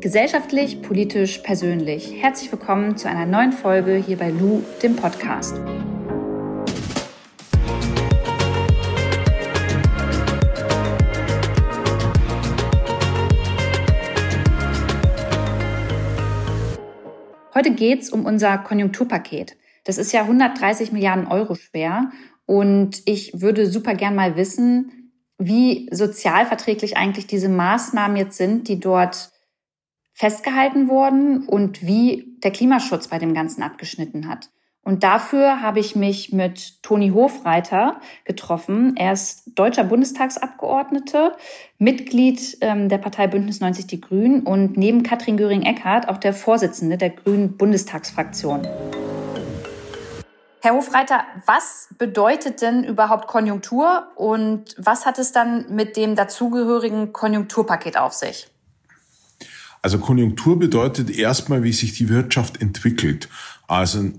Gesellschaftlich, politisch, persönlich. Herzlich willkommen zu einer neuen Folge hier bei Lou, dem Podcast. Heute geht es um unser Konjunkturpaket. Das ist ja 130 Milliarden Euro schwer und ich würde super gern mal wissen, wie sozialverträglich eigentlich diese Maßnahmen jetzt sind, die dort festgehalten wurden und wie der Klimaschutz bei dem Ganzen abgeschnitten hat. Und dafür habe ich mich mit Toni Hofreiter getroffen. Er ist deutscher Bundestagsabgeordnete, Mitglied ähm, der Partei Bündnis 90 Die Grünen und neben Katrin Göring-Eckardt auch der Vorsitzende der Grünen Bundestagsfraktion. Herr Hofreiter, was bedeutet denn überhaupt Konjunktur und was hat es dann mit dem dazugehörigen Konjunkturpaket auf sich? Also Konjunktur bedeutet erstmal, wie sich die Wirtschaft entwickelt. Also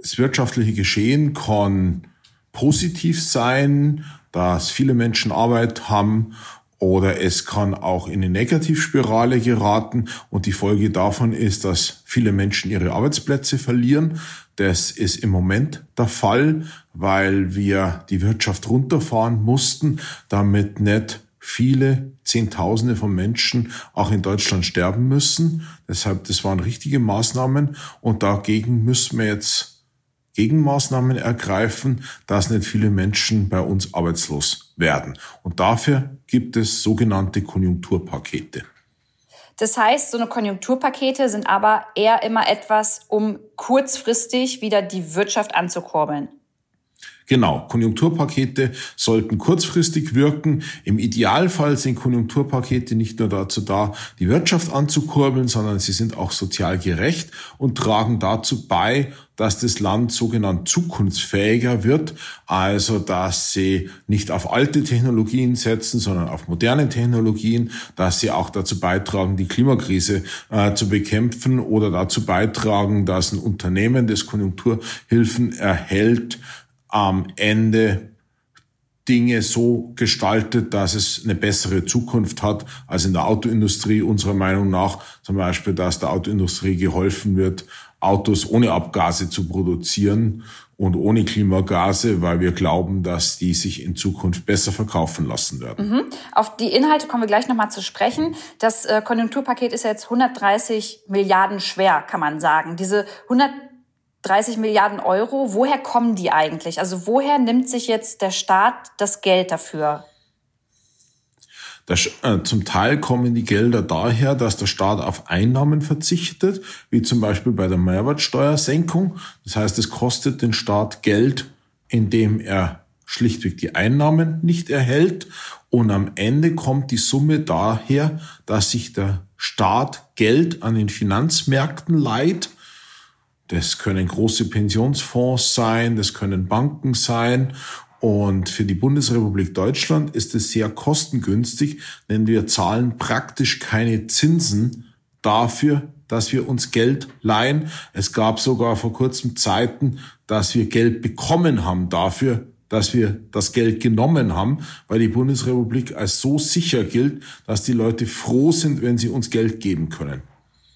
das wirtschaftliche Geschehen kann positiv sein, dass viele Menschen Arbeit haben oder es kann auch in eine Negativspirale geraten und die Folge davon ist, dass viele Menschen ihre Arbeitsplätze verlieren. Das ist im Moment der Fall, weil wir die Wirtschaft runterfahren mussten, damit nicht viele Zehntausende von Menschen auch in Deutschland sterben müssen. Deshalb, das waren richtige Maßnahmen und dagegen müssen wir jetzt Gegenmaßnahmen ergreifen, dass nicht viele Menschen bei uns arbeitslos werden. Und dafür gibt es sogenannte Konjunkturpakete. Das heißt, so eine Konjunkturpakete sind aber eher immer etwas, um kurzfristig wieder die Wirtschaft anzukurbeln. Genau, Konjunkturpakete sollten kurzfristig wirken. Im Idealfall sind Konjunkturpakete nicht nur dazu da, die Wirtschaft anzukurbeln, sondern sie sind auch sozial gerecht und tragen dazu bei, dass das Land sogenannt zukunftsfähiger wird, also dass sie nicht auf alte Technologien setzen, sondern auf moderne Technologien, dass sie auch dazu beitragen, die Klimakrise äh, zu bekämpfen oder dazu beitragen, dass ein Unternehmen, das Konjunkturhilfen erhält, am Ende Dinge so gestaltet, dass es eine bessere Zukunft hat als in der Autoindustrie unserer Meinung nach. Zum Beispiel, dass der Autoindustrie geholfen wird, Autos ohne Abgase zu produzieren und ohne Klimagase, weil wir glauben, dass die sich in Zukunft besser verkaufen lassen werden. Mhm. Auf die Inhalte kommen wir gleich nochmal zu sprechen. Das äh, Konjunkturpaket ist jetzt 130 Milliarden schwer, kann man sagen. Diese 100 30 Milliarden Euro, woher kommen die eigentlich? Also woher nimmt sich jetzt der Staat das Geld dafür? Das, äh, zum Teil kommen die Gelder daher, dass der Staat auf Einnahmen verzichtet, wie zum Beispiel bei der Mehrwertsteuersenkung. Das heißt, es kostet den Staat Geld, indem er schlichtweg die Einnahmen nicht erhält. Und am Ende kommt die Summe daher, dass sich der Staat Geld an den Finanzmärkten leiht das können große Pensionsfonds sein, das können Banken sein. Und für die Bundesrepublik Deutschland ist es sehr kostengünstig, denn wir zahlen praktisch keine Zinsen dafür, dass wir uns Geld leihen. Es gab sogar vor kurzem Zeiten, dass wir Geld bekommen haben dafür, dass wir das Geld genommen haben, weil die Bundesrepublik als so sicher gilt, dass die Leute froh sind, wenn sie uns Geld geben können.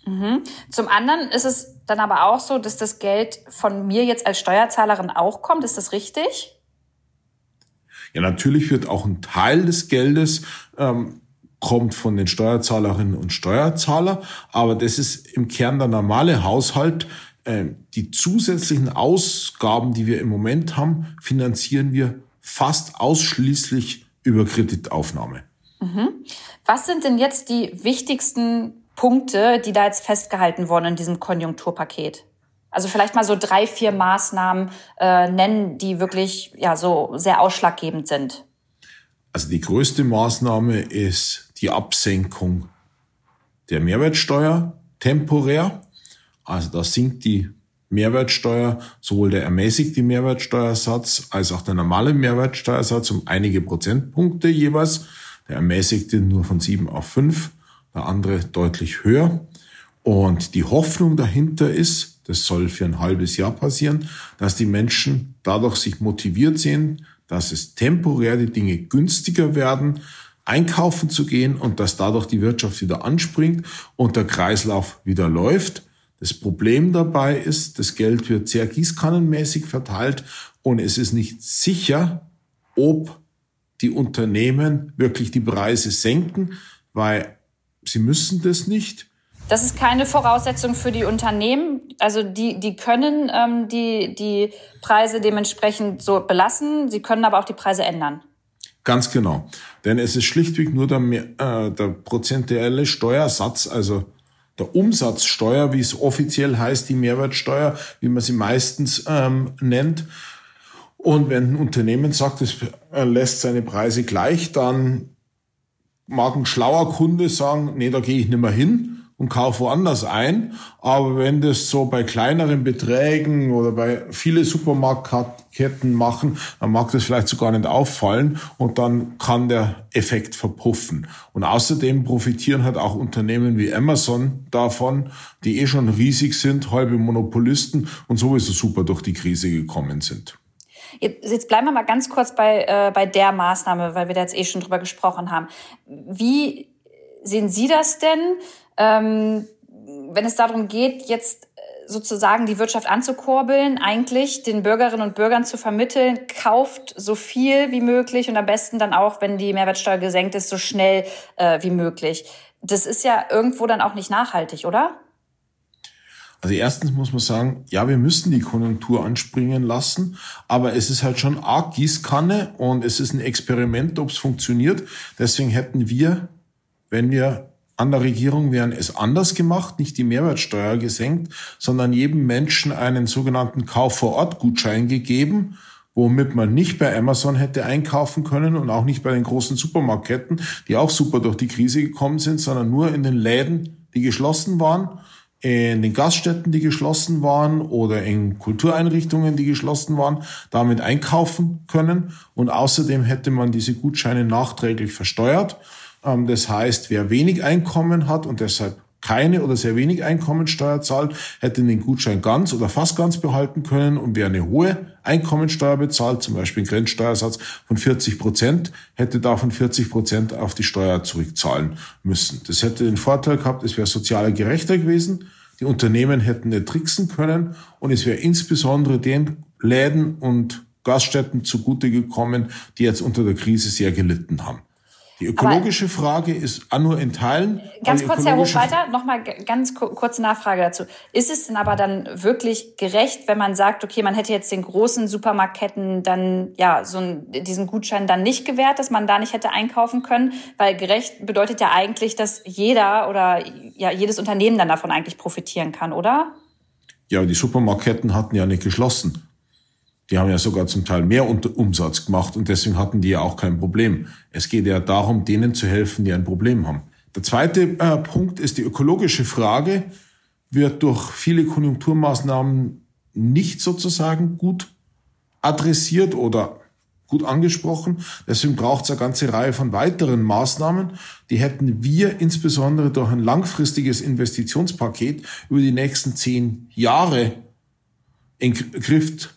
Mhm. Zum anderen ist es dann aber auch so, dass das Geld von mir jetzt als Steuerzahlerin auch kommt. Ist das richtig? Ja, natürlich wird auch ein Teil des Geldes ähm, kommt von den Steuerzahlerinnen und Steuerzahler, aber das ist im Kern der normale Haushalt. Äh, die zusätzlichen Ausgaben, die wir im Moment haben, finanzieren wir fast ausschließlich über Kreditaufnahme. Mhm. Was sind denn jetzt die wichtigsten Punkte, die da jetzt festgehalten wurden in diesem Konjunkturpaket? Also vielleicht mal so drei, vier Maßnahmen äh, nennen, die wirklich ja so sehr ausschlaggebend sind. Also die größte Maßnahme ist die Absenkung der Mehrwertsteuer temporär. Also da sinkt die Mehrwertsteuer, sowohl der ermäßigte Mehrwertsteuersatz als auch der normale Mehrwertsteuersatz um einige Prozentpunkte jeweils. Der ermäßigte nur von sieben auf fünf andere deutlich höher. Und die Hoffnung dahinter ist, das soll für ein halbes Jahr passieren, dass die Menschen dadurch sich motiviert sehen, dass es temporär die Dinge günstiger werden, einkaufen zu gehen und dass dadurch die Wirtschaft wieder anspringt und der Kreislauf wieder läuft. Das Problem dabei ist, das Geld wird sehr gießkannenmäßig verteilt und es ist nicht sicher, ob die Unternehmen wirklich die Preise senken, weil sie müssen das nicht. Das ist keine Voraussetzung für die Unternehmen. Also die, die können ähm, die, die Preise dementsprechend so belassen. Sie können aber auch die Preise ändern. Ganz genau. Denn es ist schlichtweg nur der, äh, der prozentuelle Steuersatz, also der Umsatzsteuer, wie es offiziell heißt, die Mehrwertsteuer, wie man sie meistens ähm, nennt. Und wenn ein Unternehmen sagt, es lässt seine Preise gleich, dann mag ein schlauer Kunde sagen, nee, da gehe ich nicht mehr hin und kaufe woanders ein. Aber wenn das so bei kleineren Beträgen oder bei viele Supermarktketten machen, dann mag das vielleicht sogar nicht auffallen und dann kann der Effekt verpuffen. Und außerdem profitieren halt auch Unternehmen wie Amazon davon, die eh schon riesig sind, halbe Monopolisten und sowieso super durch die Krise gekommen sind. Jetzt bleiben wir mal ganz kurz bei, äh, bei der Maßnahme, weil wir da jetzt eh schon drüber gesprochen haben. Wie sehen Sie das denn? ähm, wenn es darum geht, jetzt äh, sozusagen die Wirtschaft anzukurbeln, eigentlich den Bürgerinnen und Bürgern zu vermitteln, kauft so viel wie möglich und am besten dann auch, wenn die Mehrwertsteuer gesenkt ist, so schnell äh, wie möglich. Das ist ja irgendwo dann auch nicht nachhaltig, oder? Also erstens muss man sagen, ja, wir müssen die Konjunktur anspringen lassen, aber es ist halt schon arg Gießkanne und es ist ein Experiment, ob es funktioniert. Deswegen hätten wir, wenn wir an der Regierung wären es anders gemacht, nicht die Mehrwertsteuer gesenkt, sondern jedem Menschen einen sogenannten Kauf-vor-Ort-Gutschein gegeben, womit man nicht bei Amazon hätte einkaufen können und auch nicht bei den großen Supermarktketten, die auch super durch die Krise gekommen sind, sondern nur in den Läden, die geschlossen waren, in den Gaststätten, die geschlossen waren oder in Kultureinrichtungen, die geschlossen waren, damit einkaufen können. Und außerdem hätte man diese Gutscheine nachträglich versteuert ähm, das heißt, wer wenig Einkommen hat und deshalb keine oder sehr wenig Einkommensteuer zahlt, hätte den Gutschein ganz oder fast ganz behalten können. Und wer eine hohe Einkommensteuer bezahlt, zum Beispiel einen Grenzsteuersatz von 40 Prozent, hätte davon 40 Prozent auf die Steuer zurückzahlen müssen. Das hätte den Vorteil gehabt, es wäre sozialer gerechter gewesen. Die Unternehmen hätten nicht tricksen können und es wäre insbesondere den Läden und Gaststätten zugute gekommen, die jetzt unter der Krise sehr gelitten haben. Die ökologische aber Frage ist nur in Teilen. Ganz kurz, Herr Hofreiter, nochmal ganz kurze Nachfrage dazu. Ist es denn aber dann wirklich gerecht, wenn man sagt, okay, man hätte jetzt den großen Supermarktketten dann, ja, so einen, diesen Gutschein dann nicht gewährt, dass man da nicht hätte einkaufen können? Weil gerecht bedeutet ja eigentlich, dass jeder oder ja, jedes Unternehmen dann davon eigentlich profitieren kann, oder? Ja, die Supermarktketten hatten ja nicht geschlossen. Die haben ja sogar zum Teil mehr Umsatz gemacht und deswegen hatten die ja auch kein Problem. Es geht ja darum, denen zu helfen, die ein Problem haben. Der zweite äh, Punkt ist die ökologische Frage, wird durch viele Konjunkturmaßnahmen nicht sozusagen gut adressiert oder gut angesprochen. Deswegen braucht es eine ganze Reihe von weiteren Maßnahmen. Die hätten wir insbesondere durch ein langfristiges Investitionspaket über die nächsten zehn Jahre in Griff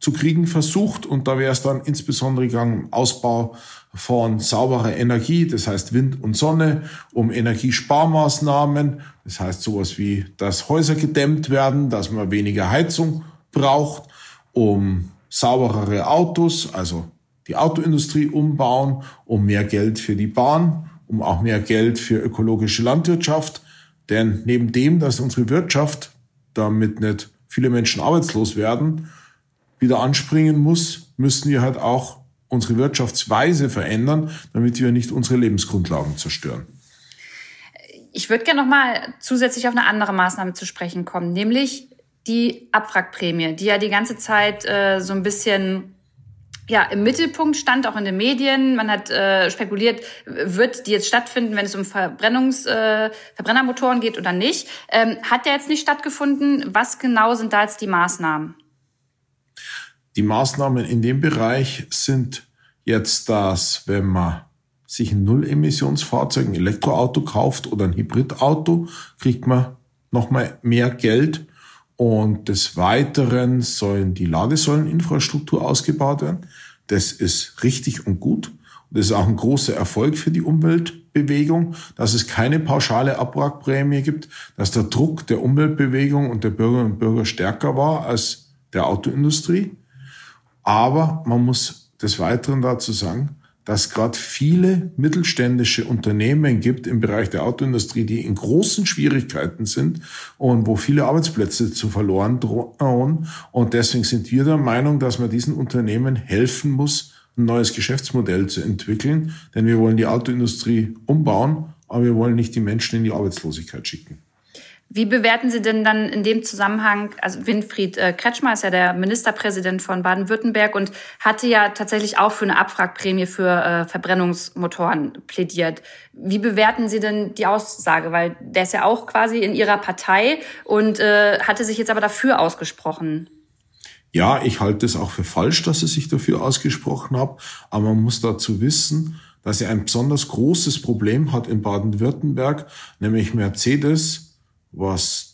zu kriegen versucht. Und da wäre es dann insbesondere gegangen Ausbau von sauberer Energie, das heißt Wind und Sonne, um Energiesparmaßnahmen, das heißt sowas wie, dass Häuser gedämmt werden, dass man weniger Heizung braucht, um sauberere Autos, also die Autoindustrie umbauen, um mehr Geld für die Bahn, um auch mehr Geld für ökologische Landwirtschaft. Denn neben dem, dass unsere Wirtschaft damit nicht viele Menschen arbeitslos werden, wieder anspringen muss, müssen wir halt auch unsere Wirtschaftsweise verändern, damit wir nicht unsere Lebensgrundlagen zerstören. Ich würde gerne noch mal zusätzlich auf eine andere Maßnahme zu sprechen kommen, nämlich die Abwrackprämie, die ja die ganze Zeit äh, so ein bisschen ja, im Mittelpunkt stand, auch in den Medien. Man hat äh, spekuliert, wird die jetzt stattfinden, wenn es um Verbrennungs, äh, Verbrennermotoren geht oder nicht. Ähm, hat der jetzt nicht stattgefunden? Was genau sind da jetzt die Maßnahmen? Die Maßnahmen in dem Bereich sind jetzt, dass wenn man sich ein Null-Emissionsfahrzeug, ein Elektroauto kauft oder ein Hybridauto, kriegt man nochmal mehr Geld. Und des Weiteren sollen die Ladesäuleninfrastruktur ausgebaut werden. Das ist richtig und gut. Das ist auch ein großer Erfolg für die Umweltbewegung, dass es keine pauschale Abwrackprämie gibt, dass der Druck der Umweltbewegung und der Bürgerinnen und Bürger stärker war als der Autoindustrie. Aber man muss des Weiteren dazu sagen, dass gerade viele mittelständische Unternehmen gibt im Bereich der Autoindustrie, die in großen Schwierigkeiten sind und wo viele Arbeitsplätze zu verloren drohen. Und deswegen sind wir der Meinung, dass man diesen Unternehmen helfen muss, ein neues Geschäftsmodell zu entwickeln. Denn wir wollen die Autoindustrie umbauen, aber wir wollen nicht die Menschen in die Arbeitslosigkeit schicken. Wie bewerten Sie denn dann in dem Zusammenhang, also Winfried äh, Kretschmer ist ja der Ministerpräsident von Baden-Württemberg und hatte ja tatsächlich auch für eine Abwrackprämie für äh, Verbrennungsmotoren plädiert. Wie bewerten Sie denn die Aussage? Weil der ist ja auch quasi in Ihrer Partei und äh, hatte sich jetzt aber dafür ausgesprochen. Ja, ich halte es auch für falsch, dass er sich dafür ausgesprochen hat, aber man muss dazu wissen, dass er ein besonders großes Problem hat in Baden-Württemberg, nämlich Mercedes was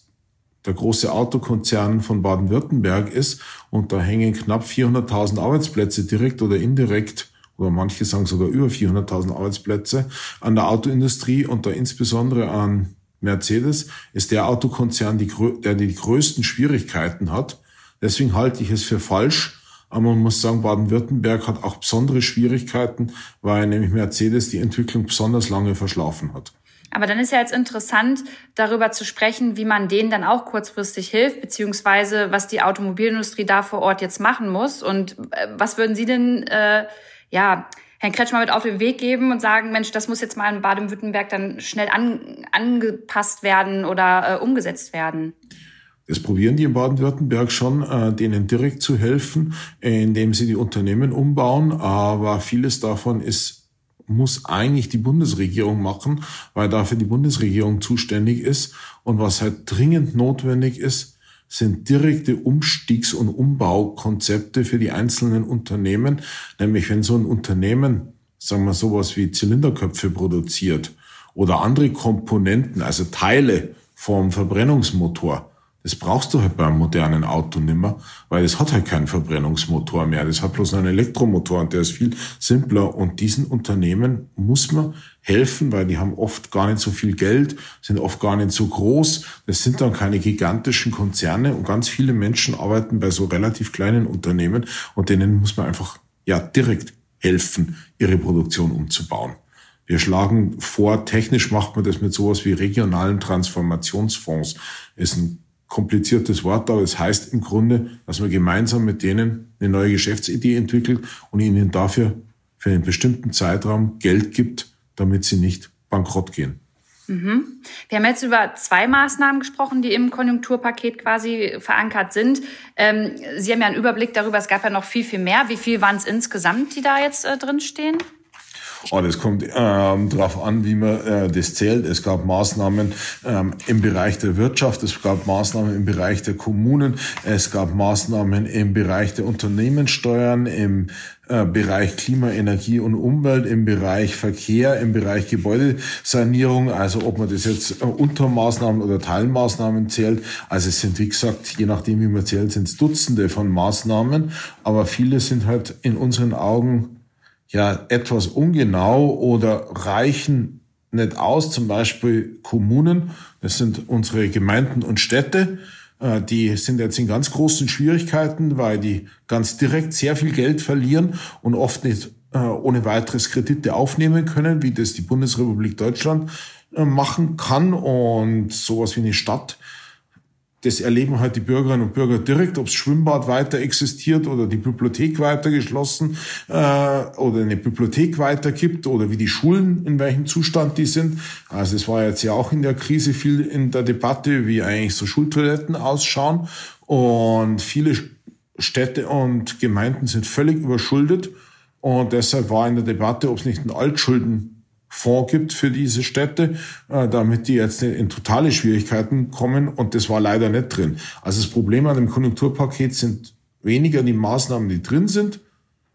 der große Autokonzern von Baden-Württemberg ist. Und da hängen knapp 400.000 Arbeitsplätze direkt oder indirekt oder manche sagen sogar über 400.000 Arbeitsplätze an der Autoindustrie und da insbesondere an Mercedes ist der Autokonzern, die, der die größten Schwierigkeiten hat. Deswegen halte ich es für falsch. Aber man muss sagen, Baden-Württemberg hat auch besondere Schwierigkeiten, weil nämlich Mercedes die Entwicklung besonders lange verschlafen hat. Aber dann ist ja jetzt interessant, darüber zu sprechen, wie man denen dann auch kurzfristig hilft, beziehungsweise was die Automobilindustrie da vor Ort jetzt machen muss. Und äh, was würden Sie denn, äh, ja, Herrn Kretschmer mit auf den Weg geben und sagen, Mensch, das muss jetzt mal in Baden-Württemberg dann schnell an, angepasst werden oder äh, umgesetzt werden? Das probieren die in Baden-Württemberg schon, äh, denen direkt zu helfen, indem sie die Unternehmen umbauen. Aber vieles davon ist muss eigentlich die Bundesregierung machen, weil dafür die Bundesregierung zuständig ist. Und was halt dringend notwendig ist, sind direkte Umstiegs- und Umbaukonzepte für die einzelnen Unternehmen. Nämlich wenn so ein Unternehmen, sagen wir sowas wie Zylinderköpfe produziert oder andere Komponenten, also Teile vom Verbrennungsmotor, das brauchst du halt beim modernen Auto nimmer, weil es hat halt keinen Verbrennungsmotor mehr. Das hat bloß einen Elektromotor und der ist viel simpler. Und diesen Unternehmen muss man helfen, weil die haben oft gar nicht so viel Geld, sind oft gar nicht so groß. Das sind dann keine gigantischen Konzerne und ganz viele Menschen arbeiten bei so relativ kleinen Unternehmen und denen muss man einfach ja direkt helfen, ihre Produktion umzubauen. Wir schlagen vor, technisch macht man das mit sowas wie regionalen Transformationsfonds. Ist ein kompliziertes Wort, aber es heißt im Grunde, dass man gemeinsam mit denen eine neue Geschäftsidee entwickelt und ihnen dafür für einen bestimmten Zeitraum Geld gibt, damit sie nicht bankrott gehen. Mhm. Wir haben jetzt über zwei Maßnahmen gesprochen, die im Konjunkturpaket quasi verankert sind. Ähm, sie haben ja einen Überblick darüber, es gab ja noch viel, viel mehr. Wie viel waren es insgesamt, die da jetzt äh, drin Oh, das kommt ähm, darauf an, wie man äh, das zählt. Es gab Maßnahmen ähm, im Bereich der Wirtschaft, es gab Maßnahmen im Bereich der Kommunen, es gab Maßnahmen im Bereich der Unternehmenssteuern, im äh, Bereich Klima, Energie und Umwelt, im Bereich Verkehr, im Bereich Gebäudesanierung, also ob man das jetzt äh, Untermaßnahmen oder Teilmaßnahmen zählt. Also es sind, wie gesagt, je nachdem, wie man zählt, sind es Dutzende von Maßnahmen, aber viele sind halt in unseren Augen ja etwas ungenau oder reichen nicht aus. Zum Beispiel Kommunen, das sind unsere Gemeinden und Städte, äh, die sind jetzt in ganz großen Schwierigkeiten, weil die ganz direkt sehr viel Geld verlieren und oft nicht äh, ohne weiteres Kredite aufnehmen können, wie das die Bundesrepublik Deutschland äh, machen kann. Und sowas wie eine Stadt das erleben halt die Bürgerinnen und Bürger direkt, ob das Schwimmbad weiter existiert oder die Bibliothek weiter geschlossen äh, oder eine Bibliothek weiter gibt oder wie die Schulen, in welchem Zustand die sind. Also es war jetzt ja auch in der Krise viel in der Debatte, wie eigentlich so Schultoiletten ausschauen. Und viele Städte und Gemeinden sind völlig überschuldet. Und deshalb war in der Debatte, ob es nicht ein Altschulden Fonds gibt für diese Städte, äh, damit die jetzt in totale Schwierigkeiten kommen. Und das war leider nicht drin. Also das Problem an dem Konjunkturpaket sind weniger die Maßnahmen, die drin sind,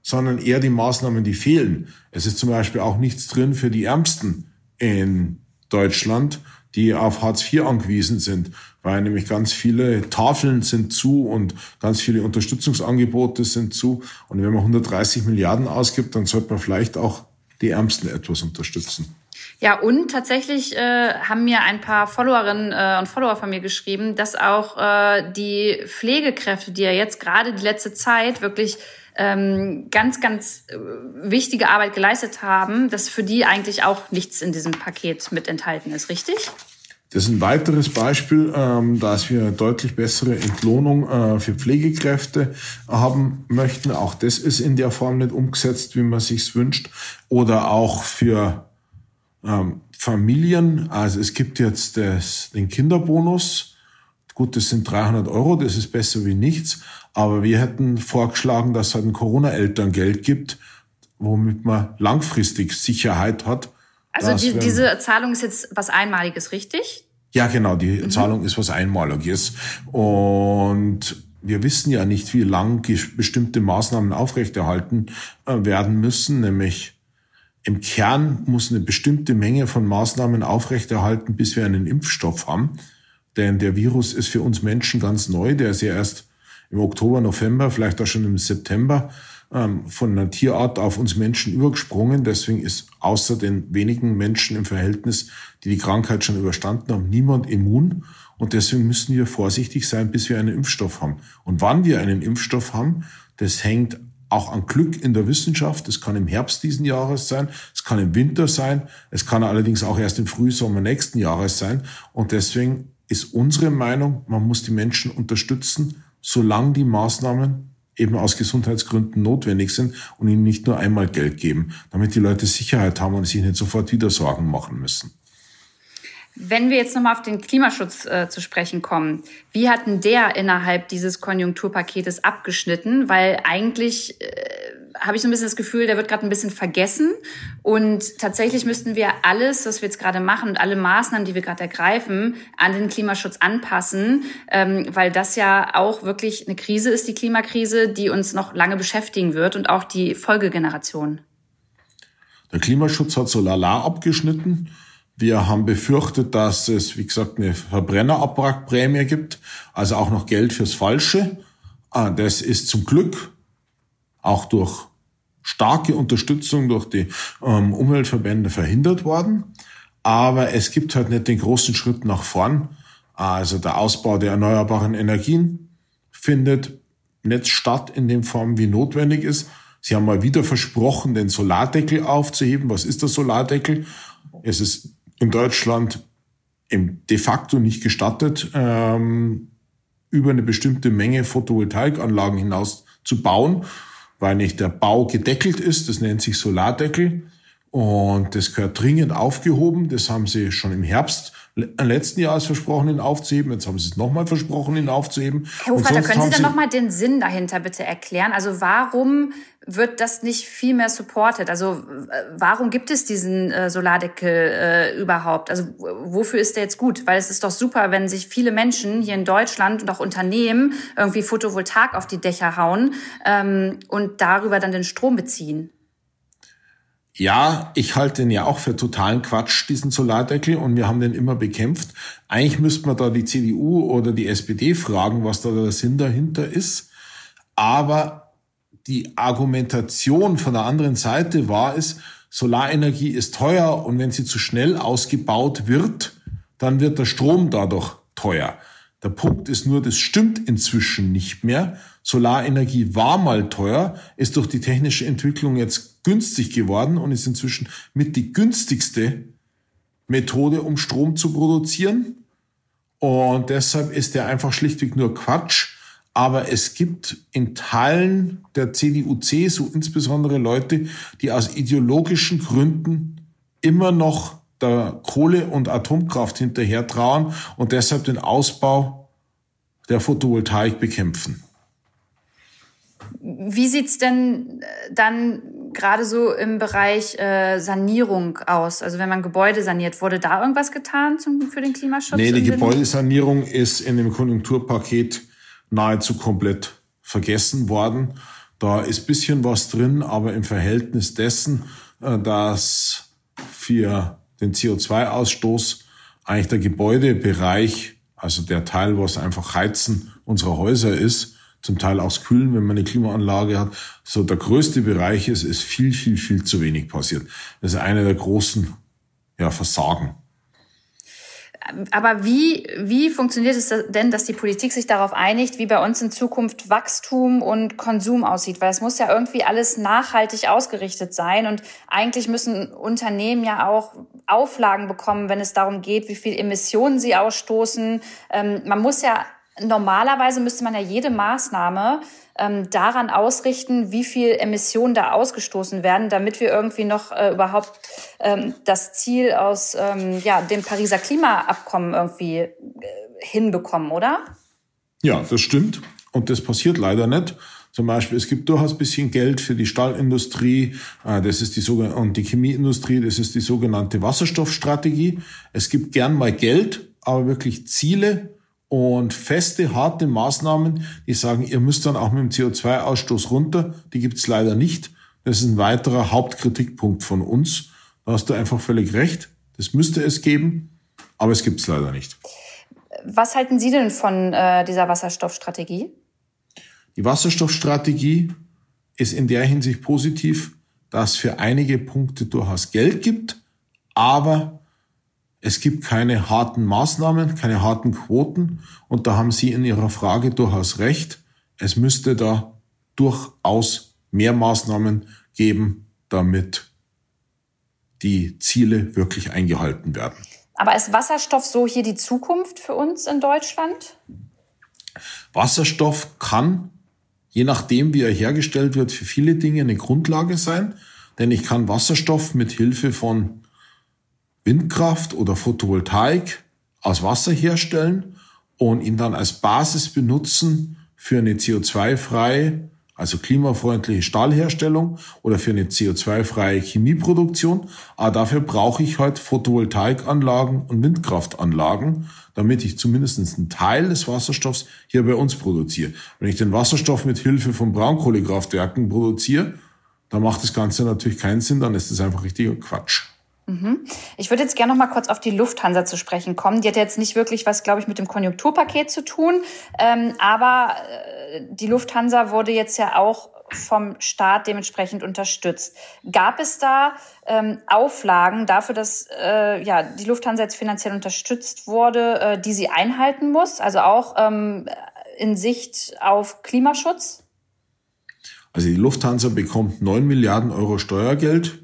sondern eher die Maßnahmen, die fehlen. Es ist zum Beispiel auch nichts drin für die Ärmsten in Deutschland, die auf Hartz IV angewiesen sind, weil nämlich ganz viele Tafeln sind zu und ganz viele Unterstützungsangebote sind zu. Und wenn man 130 Milliarden ausgibt, dann sollte man vielleicht auch die Ärmsten etwas unterstützen. Ja, und tatsächlich äh, haben mir ein paar Followerinnen äh, und Follower von mir geschrieben, dass auch äh, die Pflegekräfte, die ja jetzt gerade die letzte Zeit wirklich ähm, ganz, ganz äh, wichtige Arbeit geleistet haben, dass für die eigentlich auch nichts in diesem Paket mit enthalten ist, richtig? Das ist ein weiteres Beispiel, ähm, dass wir deutlich bessere Entlohnung äh, für Pflegekräfte haben möchten. Auch das ist in der Form nicht umgesetzt, wie man sich's wünscht. Oder auch für ähm, Familien. Also es gibt jetzt das, den Kinderbonus. Gut, das sind 300 Euro, das ist besser wie nichts. Aber wir hätten vorgeschlagen, dass es halt ein Corona-Elterngeld gibt, womit man langfristig Sicherheit hat. Also die, diese Zahlung ist jetzt was Einmaliges, richtig? Ja, genau, die mhm. Zahlung ist was Einmaliges. Und wir wissen ja nicht, wie lang bestimmte Maßnahmen aufrechterhalten äh, werden müssen, nämlich im Kern muss eine bestimmte Menge von Maßnahmen aufrechterhalten, bis wir einen Impfstoff haben. Denn der Virus ist für uns Menschen ganz neu. Der ist ja erst im Oktober, November, vielleicht auch schon im September ähm, von einer Tierart auf uns Menschen übergesprungen. Deswegen ist außer den wenigen Menschen im Verhältnis, die die Krankheit schon überstanden haben, niemand immun. Und deswegen müssen wir vorsichtig sein, bis wir einen Impfstoff haben. Und wann wir einen Impfstoff haben, das hängt auch an Glück in der Wissenschaft. Es kann im Herbst diesen Jahres sein, es kann im Winter sein, es kann allerdings auch erst im Frühsommer nächsten Jahres sein. Und deswegen ist unsere Meinung, man muss die Menschen unterstützen, solange die Maßnahmen eben aus Gesundheitsgründen notwendig sind und ihnen nicht nur einmal Geld geben, damit die Leute Sicherheit haben und sich nicht sofort wieder Sorgen machen müssen. Wenn wir jetzt nochmal auf den Klimaschutz äh, zu sprechen kommen, wie hat denn der innerhalb dieses Konjunkturpaketes abgeschnitten? Weil eigentlich äh, habe ich so ein bisschen das Gefühl, der wird gerade ein bisschen vergessen. Und tatsächlich müssten wir alles, was wir jetzt gerade machen und alle Maßnahmen, die wir gerade ergreifen, an den Klimaschutz anpassen, ähm, weil das ja auch wirklich eine Krise ist, die Klimakrise, die uns noch lange beschäftigen wird und auch die Folgegeneration. Der Klimaschutz hat so lala abgeschnitten. Wir haben befürchtet, dass es, wie gesagt, eine Verbrennerabwrackprämie gibt, also auch noch Geld fürs Falsche. Ah, das ist zum Glück auch durch starke Unterstützung durch die ähm, Umweltverbände verhindert worden. Aber es gibt halt nicht den großen Schritt nach vorn. Also der Ausbau der erneuerbaren Energien findet nicht statt in dem Form, wie notwendig ist. Sie haben mal wieder versprochen, den Solardeckel aufzuheben. Was ist der Solardeckel? Es ist in Deutschland de facto nicht gestattet, ähm, über eine bestimmte Menge Photovoltaikanlagen hinaus zu bauen, weil nicht der Bau gedeckelt ist. Das nennt sich Solardeckel. Und das gehört dringend aufgehoben. Das haben sie schon im Herbst letzten Jahres versprochen, ihn aufzuheben. Jetzt haben sie es nochmal versprochen, ihn aufzuheben. Herr Hofreiter, können Sie dann nochmal den Sinn dahinter bitte erklären? Also warum wird das nicht viel mehr supported? Also warum gibt es diesen äh, Solardeckel äh, überhaupt? Also wofür ist der jetzt gut? Weil es ist doch super, wenn sich viele Menschen hier in Deutschland und auch Unternehmen irgendwie Photovoltaik auf die Dächer hauen ähm, und darüber dann den Strom beziehen. Ja, ich halte den ja auch für totalen Quatsch, diesen Solardeckel, und wir haben den immer bekämpft. Eigentlich müsste man da die CDU oder die SPD fragen, was da der Sinn dahinter ist. Aber die Argumentation von der anderen Seite war es, Solarenergie ist teuer und wenn sie zu schnell ausgebaut wird, dann wird der Strom dadurch teuer. Der Punkt ist nur, das stimmt inzwischen nicht mehr. Solarenergie war mal teuer, ist durch die technische Entwicklung jetzt günstig geworden und ist inzwischen mit die günstigste Methode, um Strom zu produzieren. Und deshalb ist der einfach schlichtweg nur Quatsch. Aber es gibt in Teilen der CDU-CSU insbesondere Leute, die aus ideologischen Gründen immer noch der Kohle- und Atomkraft hinterher trauen und deshalb den Ausbau der Photovoltaik bekämpfen. Wie sieht's denn äh, dann gerade so im Bereich äh, Sanierung aus? Also wenn man Gebäude saniert, wurde da irgendwas getan zum, für den Klimaschutz? Nee, die Gebäudesanierung ist in dem Konjunkturpaket nahezu komplett vergessen worden. Da ist bisschen was drin, aber im Verhältnis dessen, äh, dass für den CO2-Ausstoß eigentlich der Gebäudebereich, also der Teil, was einfach Heizen unserer Häuser ist, zum Teil auch Kühlen, wenn man eine Klimaanlage hat. So der größte Bereich ist, ist viel, viel, viel zu wenig passiert. Das ist einer der großen ja, Versagen. Aber wie, wie funktioniert es denn, dass die Politik sich darauf einigt, wie bei uns in Zukunft Wachstum und Konsum aussieht? Weil es muss ja irgendwie alles nachhaltig ausgerichtet sein. Und eigentlich müssen Unternehmen ja auch Auflagen bekommen, wenn es darum geht, wie viel Emissionen sie ausstoßen. Ähm, man muss ja normalerweise müsste man ja jede Maßnahme ähm, daran ausrichten, wie viel Emissionen da ausgestoßen werden, damit wir irgendwie noch äh, überhaupt ähm, das Ziel aus ähm, ja, dem Pariser Klimaabkommen irgendwie äh, hinbekommen, oder? Ja, das stimmt. Und das passiert leider nicht. Zum Beispiel, es gibt durchaus ein bisschen Geld für die Stahlindustrie, äh, das ist die und die Chemieindustrie, das ist die sogenannte Wasserstoffstrategie. Es gibt gern mal Geld, aber wirklich Ziele und feste, harte Maßnahmen, die sagen, ihr müsst dann auch mit dem CO2-Ausstoß runter, die gibt's leider nicht. Das ist ein weiterer Hauptkritikpunkt von uns. Da hast du einfach völlig recht. Das müsste es geben, aber es gibt's leider nicht. Was halten Sie denn von äh, dieser Wasserstoffstrategie? Die Wasserstoffstrategie ist in der Hinsicht positiv, dass für einige Punkte durchaus Geld gibt, aber es gibt keine harten Maßnahmen, keine harten Quoten und da haben Sie in Ihrer Frage durchaus recht. Es müsste da durchaus mehr Maßnahmen geben, damit die Ziele wirklich eingehalten werden. Aber ist Wasserstoff so hier die Zukunft für uns in Deutschland? Wasserstoff kann, je nachdem wie er hergestellt wird, für viele Dinge eine Grundlage sein, denn ich kann Wasserstoff mit Hilfe von Windkraft oder Photovoltaik aus Wasser herstellen und ihn dann als Basis benutzen für eine CO2-freie, also klimafreundliche Stahlherstellung oder für eine CO2-freie Chemieproduktion. Aber dafür brauche ich halt Photovoltaikanlagen und Windkraftanlagen, damit ich zumindest einen Teil des Wasserstoffs hier bei uns produziere. Wenn ich den Wasserstoff mit Hilfe von Braunkohlekraftwerken produziere, dann macht das Ganze natürlich keinen Sinn, dann ist das einfach richtiger Quatsch. Mhm. Ich würde jetzt gerne noch mal kurz auf die Lufthansa zu sprechen kommen. Die hat jetzt nicht wirklich was, glaube ich, mit dem Konjunkturpaket zu tun. Ähm, aber äh, die Lufthansa wurde jetzt ja auch vom Staat dementsprechend unterstützt. Gab es da ähm, Auflagen dafür, dass äh, ja, die Lufthansa jetzt finanziell unterstützt wurde, äh, die sie einhalten muss? Also auch ähm, in Sicht auf Klimaschutz? Also die Lufthansa bekommt 9 Milliarden Euro Steuergeld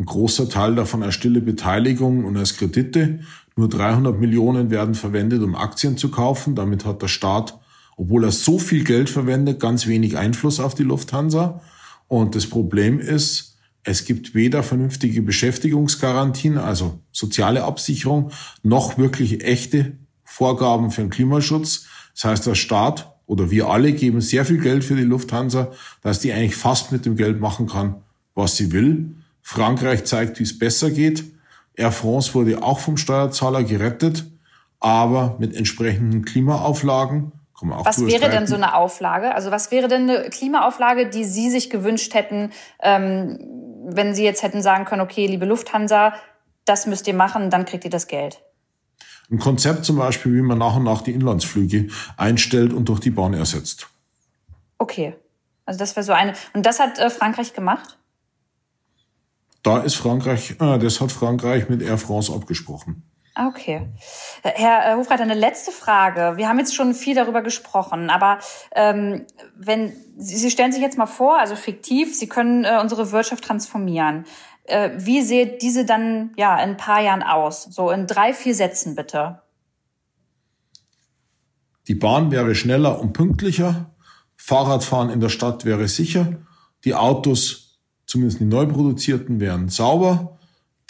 ein großer Teil davon als stille Beteiligung und als Kredite. Nur 300 Millionen werden verwendet, um Aktien zu kaufen. Damit hat der Staat, obwohl er so viel Geld verwendet, ganz wenig Einfluss auf die Lufthansa. Und das Problem ist, es gibt weder vernünftige Beschäftigungsgarantien, also soziale Absicherung, noch wirklich echte Vorgaben für den Klimaschutz. Das heißt, der Staat oder wir alle geben sehr viel Geld für die Lufthansa, dass die eigentlich fast mit dem Geld machen kann, was sie will. Frankreich zeigt, wie es besser geht. Air France wurde auch vom Steuerzahler gerettet, aber mit entsprechenden Klimaauflagen. was wäre denn so eine Auflage? Also was wäre denn eine Klimaauflage, die Sie sich gewünscht hätten, ähm, wenn Sie jetzt hätten sagen können, okay, liebe Lufthansa, das müsst ihr machen, dann kriegt ihr das Geld? Ein Konzept zum Beispiel, wie man nach und nach die Inlandsflüge einstellt und durch die Bahn ersetzt. Okay, also das wäre so eine. Und das hat äh, Frankreich gemacht? Da ist Frankreich, äh, das hat Frankreich mit Air France abgesprochen. Okay. Herr Hofreiter, eine letzte Frage. Wir haben jetzt schon viel darüber gesprochen, aber ähm, wenn Sie, Sie stellen sich jetzt mal vor, also fiktiv, Sie können äh, unsere Wirtschaft transformieren. Äh, wie sieht diese dann ja in ein paar Jahren aus? So in drei, vier Sätzen bitte. Die Bahn wäre schneller und pünktlicher. Fahrradfahren in der Stadt wäre sicher. Die Autos zumindest die neu produzierten, wären sauber.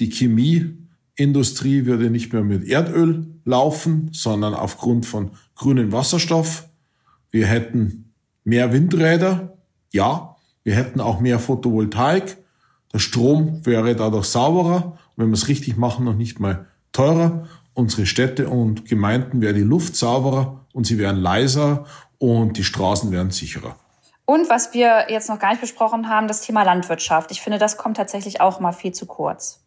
Die Chemieindustrie würde nicht mehr mit Erdöl laufen, sondern aufgrund von grünem Wasserstoff. Wir hätten mehr Windräder, ja. Wir hätten auch mehr Photovoltaik. Der Strom wäre dadurch sauberer. Wenn wir es richtig machen, noch nicht mal teurer. Unsere Städte und Gemeinden wäre die Luft sauberer und sie wären leiser und die Straßen wären sicherer. Und was wir jetzt noch gar nicht besprochen haben, das Thema Landwirtschaft. Ich finde, das kommt tatsächlich auch mal viel zu kurz.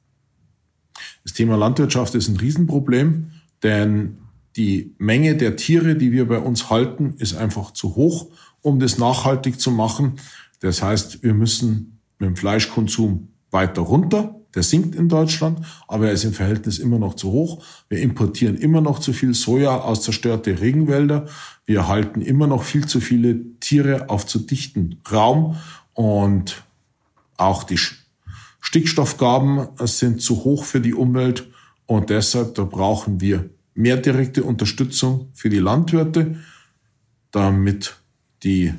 Das Thema Landwirtschaft ist ein Riesenproblem, denn die Menge der Tiere, die wir bei uns halten, ist einfach zu hoch um das nachhaltig zu machen. Das heißt, wir müssen mit dem Fleischkonsum weiter runter. Der sinkt in Deutschland, aber er ist im Verhältnis immer noch zu hoch. Wir importieren immer noch zu viel Soja aus zerstörte Regenwälder. Wir halten immer noch viel zu viele Tiere auf zu dichten Raum und auch die Stickstoffgaben sind zu hoch für die Umwelt und deshalb da brauchen wir mehr direkte Unterstützung für die Landwirte, damit die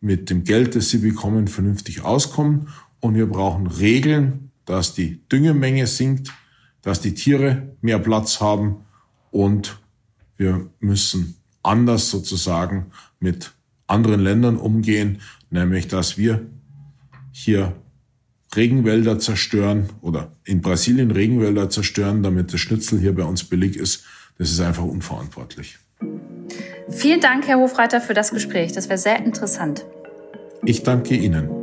mit dem Geld, das sie bekommen, vernünftig auskommen. Und wir brauchen Regeln, dass die Düngemenge sinkt, dass die Tiere mehr Platz haben und wir müssen anders sozusagen mit anderen Ländern umgehen, nämlich dass wir hier Regenwälder zerstören oder in Brasilien Regenwälder zerstören, damit das Schnitzel hier bei uns billig ist. Das ist einfach unverantwortlich. Vielen Dank, Herr Hofreiter, für das Gespräch. Das wäre sehr interessant. Ich danke Ihnen.